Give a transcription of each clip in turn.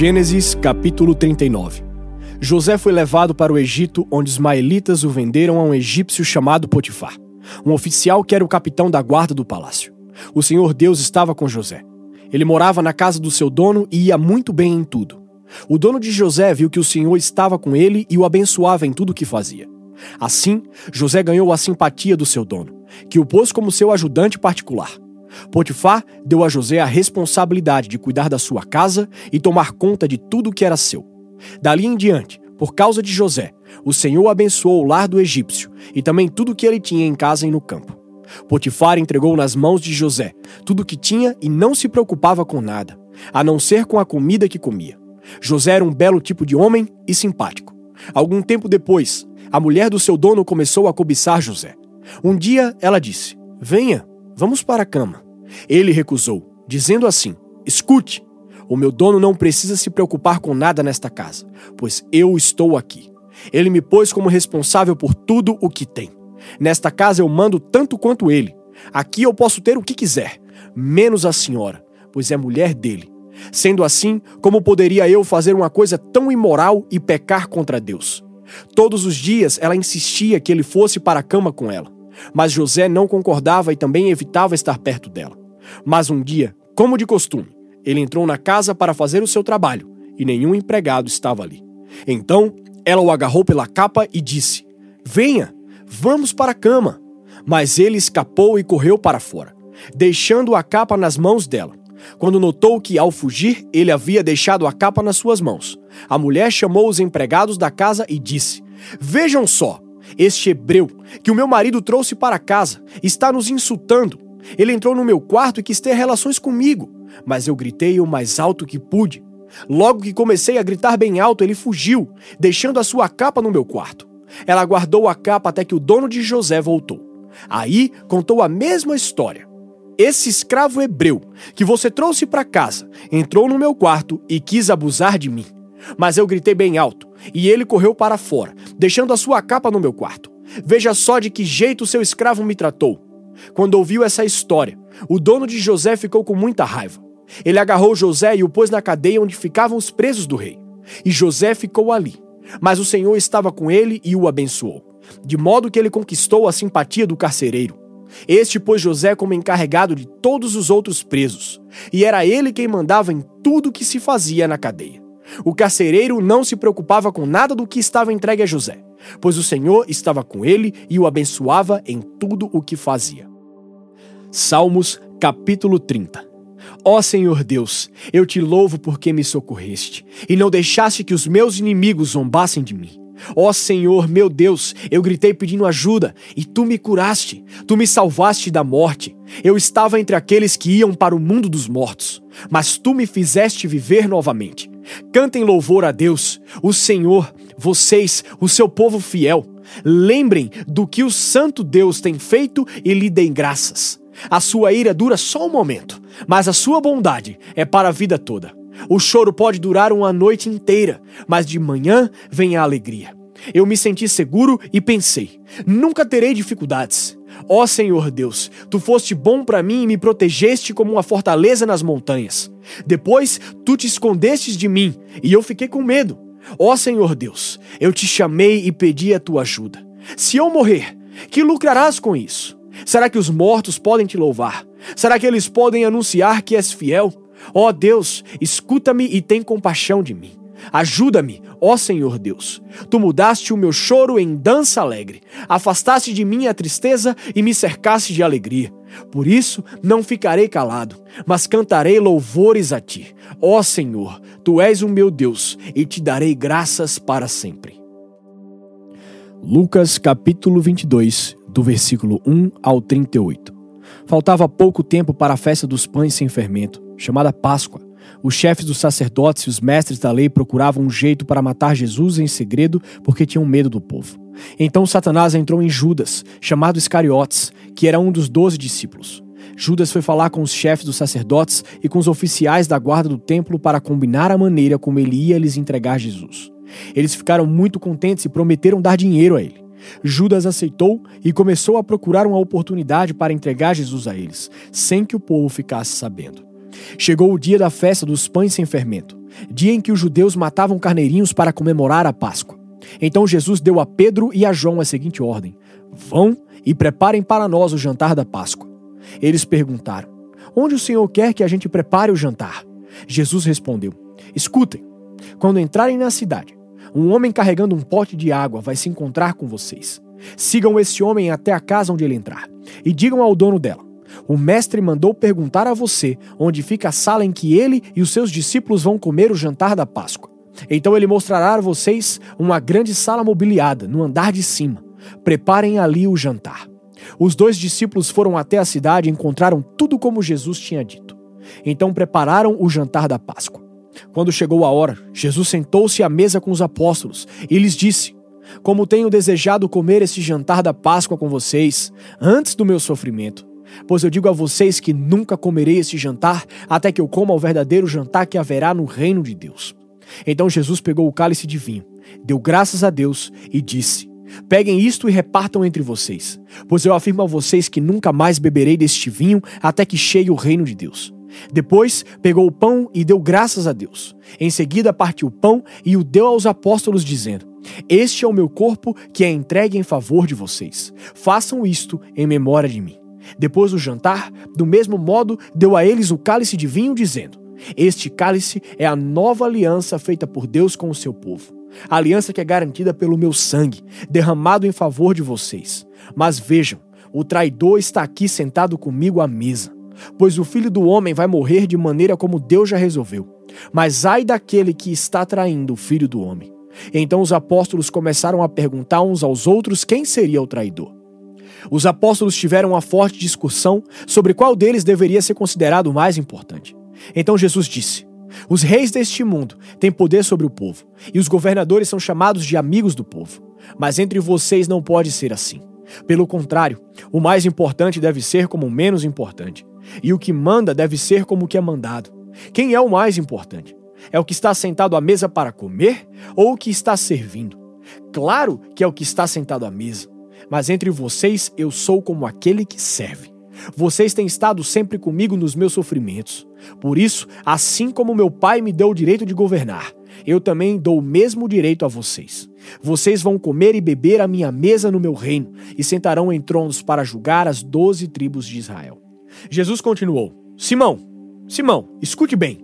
Gênesis capítulo 39 José foi levado para o Egito, onde os maelitas o venderam a um egípcio chamado Potifar, um oficial que era o capitão da guarda do palácio. O Senhor Deus estava com José. Ele morava na casa do seu dono e ia muito bem em tudo. O dono de José viu que o Senhor estava com ele e o abençoava em tudo o que fazia. Assim, José ganhou a simpatia do seu dono, que o pôs como seu ajudante particular. Potifar deu a José a responsabilidade de cuidar da sua casa e tomar conta de tudo o que era seu. Dali em diante, por causa de José, o Senhor abençoou o lar do egípcio e também tudo o que ele tinha em casa e no campo. Potifar entregou nas mãos de José tudo o que tinha e não se preocupava com nada, a não ser com a comida que comia. José era um belo tipo de homem e simpático. Algum tempo depois, a mulher do seu dono começou a cobiçar José. Um dia ela disse: Venha, Vamos para a cama. Ele recusou, dizendo assim: Escute, o meu dono não precisa se preocupar com nada nesta casa, pois eu estou aqui. Ele me pôs como responsável por tudo o que tem. Nesta casa eu mando tanto quanto ele. Aqui eu posso ter o que quiser, menos a senhora, pois é mulher dele. Sendo assim, como poderia eu fazer uma coisa tão imoral e pecar contra Deus? Todos os dias ela insistia que ele fosse para a cama com ela. Mas José não concordava e também evitava estar perto dela. Mas um dia, como de costume, ele entrou na casa para fazer o seu trabalho e nenhum empregado estava ali. Então ela o agarrou pela capa e disse: Venha, vamos para a cama. Mas ele escapou e correu para fora, deixando a capa nas mãos dela. Quando notou que, ao fugir, ele havia deixado a capa nas suas mãos, a mulher chamou os empregados da casa e disse: Vejam só, este hebreu que o meu marido trouxe para casa está nos insultando. Ele entrou no meu quarto e quis ter relações comigo, mas eu gritei o mais alto que pude. Logo que comecei a gritar bem alto, ele fugiu, deixando a sua capa no meu quarto. Ela guardou a capa até que o dono de José voltou. Aí contou a mesma história. Esse escravo hebreu que você trouxe para casa entrou no meu quarto e quis abusar de mim. Mas eu gritei bem alto e ele correu para fora, deixando a sua capa no meu quarto. Veja só de que jeito seu escravo me tratou. Quando ouviu essa história, o dono de José ficou com muita raiva. Ele agarrou José e o pôs na cadeia onde ficavam os presos do rei. E José ficou ali. Mas o Senhor estava com ele e o abençoou, de modo que ele conquistou a simpatia do carcereiro. Este pôs José como encarregado de todos os outros presos, e era ele quem mandava em tudo que se fazia na cadeia. O carcereiro não se preocupava com nada do que estava entregue a José, pois o Senhor estava com ele e o abençoava em tudo o que fazia. Salmos capítulo 30 Ó Senhor Deus, eu te louvo porque me socorreste, e não deixaste que os meus inimigos zombassem de mim. Ó Senhor, meu Deus, eu gritei pedindo ajuda, e tu me curaste, tu me salvaste da morte. Eu estava entre aqueles que iam para o mundo dos mortos, mas tu me fizeste viver novamente. Cantem louvor a Deus, o Senhor, vocês, o seu povo fiel. Lembrem do que o Santo Deus tem feito e lhe deem graças. A sua ira dura só um momento, mas a sua bondade é para a vida toda. O choro pode durar uma noite inteira, mas de manhã vem a alegria. Eu me senti seguro e pensei: nunca terei dificuldades. Ó Senhor Deus, tu foste bom para mim e me protegeste como uma fortaleza nas montanhas. Depois tu te escondestes de mim e eu fiquei com medo. Ó Senhor Deus, eu te chamei e pedi a tua ajuda. Se eu morrer, que lucrarás com isso? Será que os mortos podem te louvar? Será que eles podem anunciar que és fiel? Ó Deus, escuta-me e tem compaixão de mim. Ajuda-me, ó Senhor Deus. Tu mudaste o meu choro em dança alegre, afastaste de mim a tristeza e me cercaste de alegria. Por isso não ficarei calado, mas cantarei louvores a ti. Ó Senhor, tu és o meu Deus e te darei graças para sempre. Lucas capítulo 22, do versículo 1 ao 38. Faltava pouco tempo para a festa dos pães sem fermento, chamada Páscoa. Os chefes dos sacerdotes e os mestres da lei procuravam um jeito para matar Jesus em segredo porque tinham medo do povo. Então Satanás entrou em Judas, chamado Iscariotes, que era um dos doze discípulos. Judas foi falar com os chefes dos sacerdotes e com os oficiais da guarda do templo para combinar a maneira como ele ia lhes entregar Jesus. Eles ficaram muito contentes e prometeram dar dinheiro a ele. Judas aceitou e começou a procurar uma oportunidade para entregar Jesus a eles, sem que o povo ficasse sabendo. Chegou o dia da festa dos pães sem fermento, dia em que os judeus matavam carneirinhos para comemorar a Páscoa. Então Jesus deu a Pedro e a João a seguinte ordem: Vão e preparem para nós o jantar da Páscoa. Eles perguntaram: Onde o Senhor quer que a gente prepare o jantar? Jesus respondeu: Escutem, quando entrarem na cidade, um homem carregando um pote de água vai se encontrar com vocês. Sigam esse homem até a casa onde ele entrar e digam ao dono dela: O mestre mandou perguntar a você onde fica a sala em que ele e os seus discípulos vão comer o jantar da Páscoa. Então ele mostrará a vocês uma grande sala mobiliada no andar de cima. Preparem ali o jantar. Os dois discípulos foram até a cidade e encontraram tudo como Jesus tinha dito. Então prepararam o jantar da Páscoa. Quando chegou a hora, Jesus sentou-se à mesa com os apóstolos e lhes disse: Como tenho desejado comer esse jantar da Páscoa com vocês, antes do meu sofrimento. Pois eu digo a vocês que nunca comerei esse jantar até que eu coma o verdadeiro jantar que haverá no reino de Deus. Então Jesus pegou o cálice de vinho, deu graças a Deus e disse: Peguem isto e repartam entre vocês, pois eu afirmo a vocês que nunca mais beberei deste vinho até que chegue o reino de Deus. Depois pegou o pão e deu graças a Deus. Em seguida partiu o pão e o deu aos apóstolos, dizendo: Este é o meu corpo que é entregue em favor de vocês. Façam isto em memória de mim. Depois do jantar, do mesmo modo, deu a eles o cálice de vinho, dizendo: Este cálice é a nova aliança feita por Deus com o seu povo. A aliança que é garantida pelo meu sangue, derramado em favor de vocês. Mas vejam, o traidor está aqui sentado comigo à mesa pois o filho do homem vai morrer de maneira como Deus já resolveu. Mas ai daquele que está traindo o filho do homem. Então os apóstolos começaram a perguntar uns aos outros quem seria o traidor. Os apóstolos tiveram uma forte discussão sobre qual deles deveria ser considerado o mais importante. Então Jesus disse: Os reis deste mundo têm poder sobre o povo, e os governadores são chamados de amigos do povo. Mas entre vocês não pode ser assim. Pelo contrário, o mais importante deve ser como o menos importante, e o que manda deve ser como o que é mandado. Quem é o mais importante? É o que está sentado à mesa para comer ou o que está servindo? Claro que é o que está sentado à mesa, mas entre vocês eu sou como aquele que serve. Vocês têm estado sempre comigo nos meus sofrimentos. Por isso, assim como meu pai me deu o direito de governar, eu também dou o mesmo direito a vocês. Vocês vão comer e beber à minha mesa no meu reino e sentarão em tronos para julgar as doze tribos de Israel. Jesus continuou: Simão, Simão, escute bem.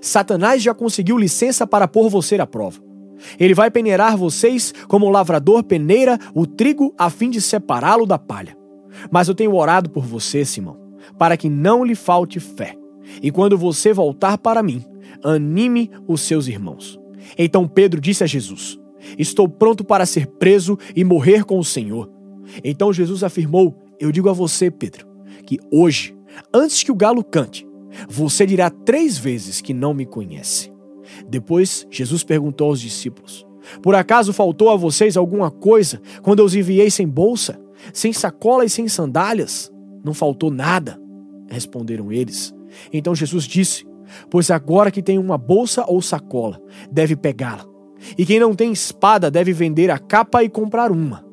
Satanás já conseguiu licença para pôr você à prova. Ele vai peneirar vocês como o lavrador peneira o trigo a fim de separá-lo da palha. Mas eu tenho orado por você, Simão, para que não lhe falte fé. E quando você voltar para mim, anime os seus irmãos. Então Pedro disse a Jesus: Estou pronto para ser preso e morrer com o Senhor. Então Jesus afirmou: Eu digo a você, Pedro, que hoje, antes que o galo cante, você dirá três vezes que não me conhece. Depois, Jesus perguntou aos discípulos: Por acaso faltou a vocês alguma coisa quando eu os enviei sem bolsa, sem sacola e sem sandálias? Não faltou nada, responderam eles. Então Jesus disse: Pois agora que tem uma bolsa ou sacola, deve pegá-la. E quem não tem espada deve vender a capa e comprar uma.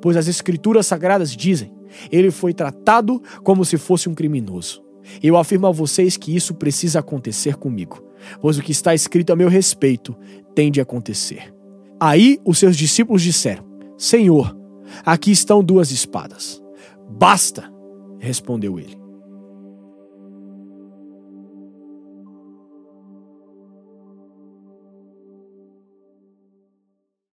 Pois as Escrituras Sagradas dizem: ele foi tratado como se fosse um criminoso. Eu afirmo a vocês que isso precisa acontecer comigo, pois o que está escrito a meu respeito tem de acontecer. Aí os seus discípulos disseram: Senhor, aqui estão duas espadas. Basta, respondeu ele.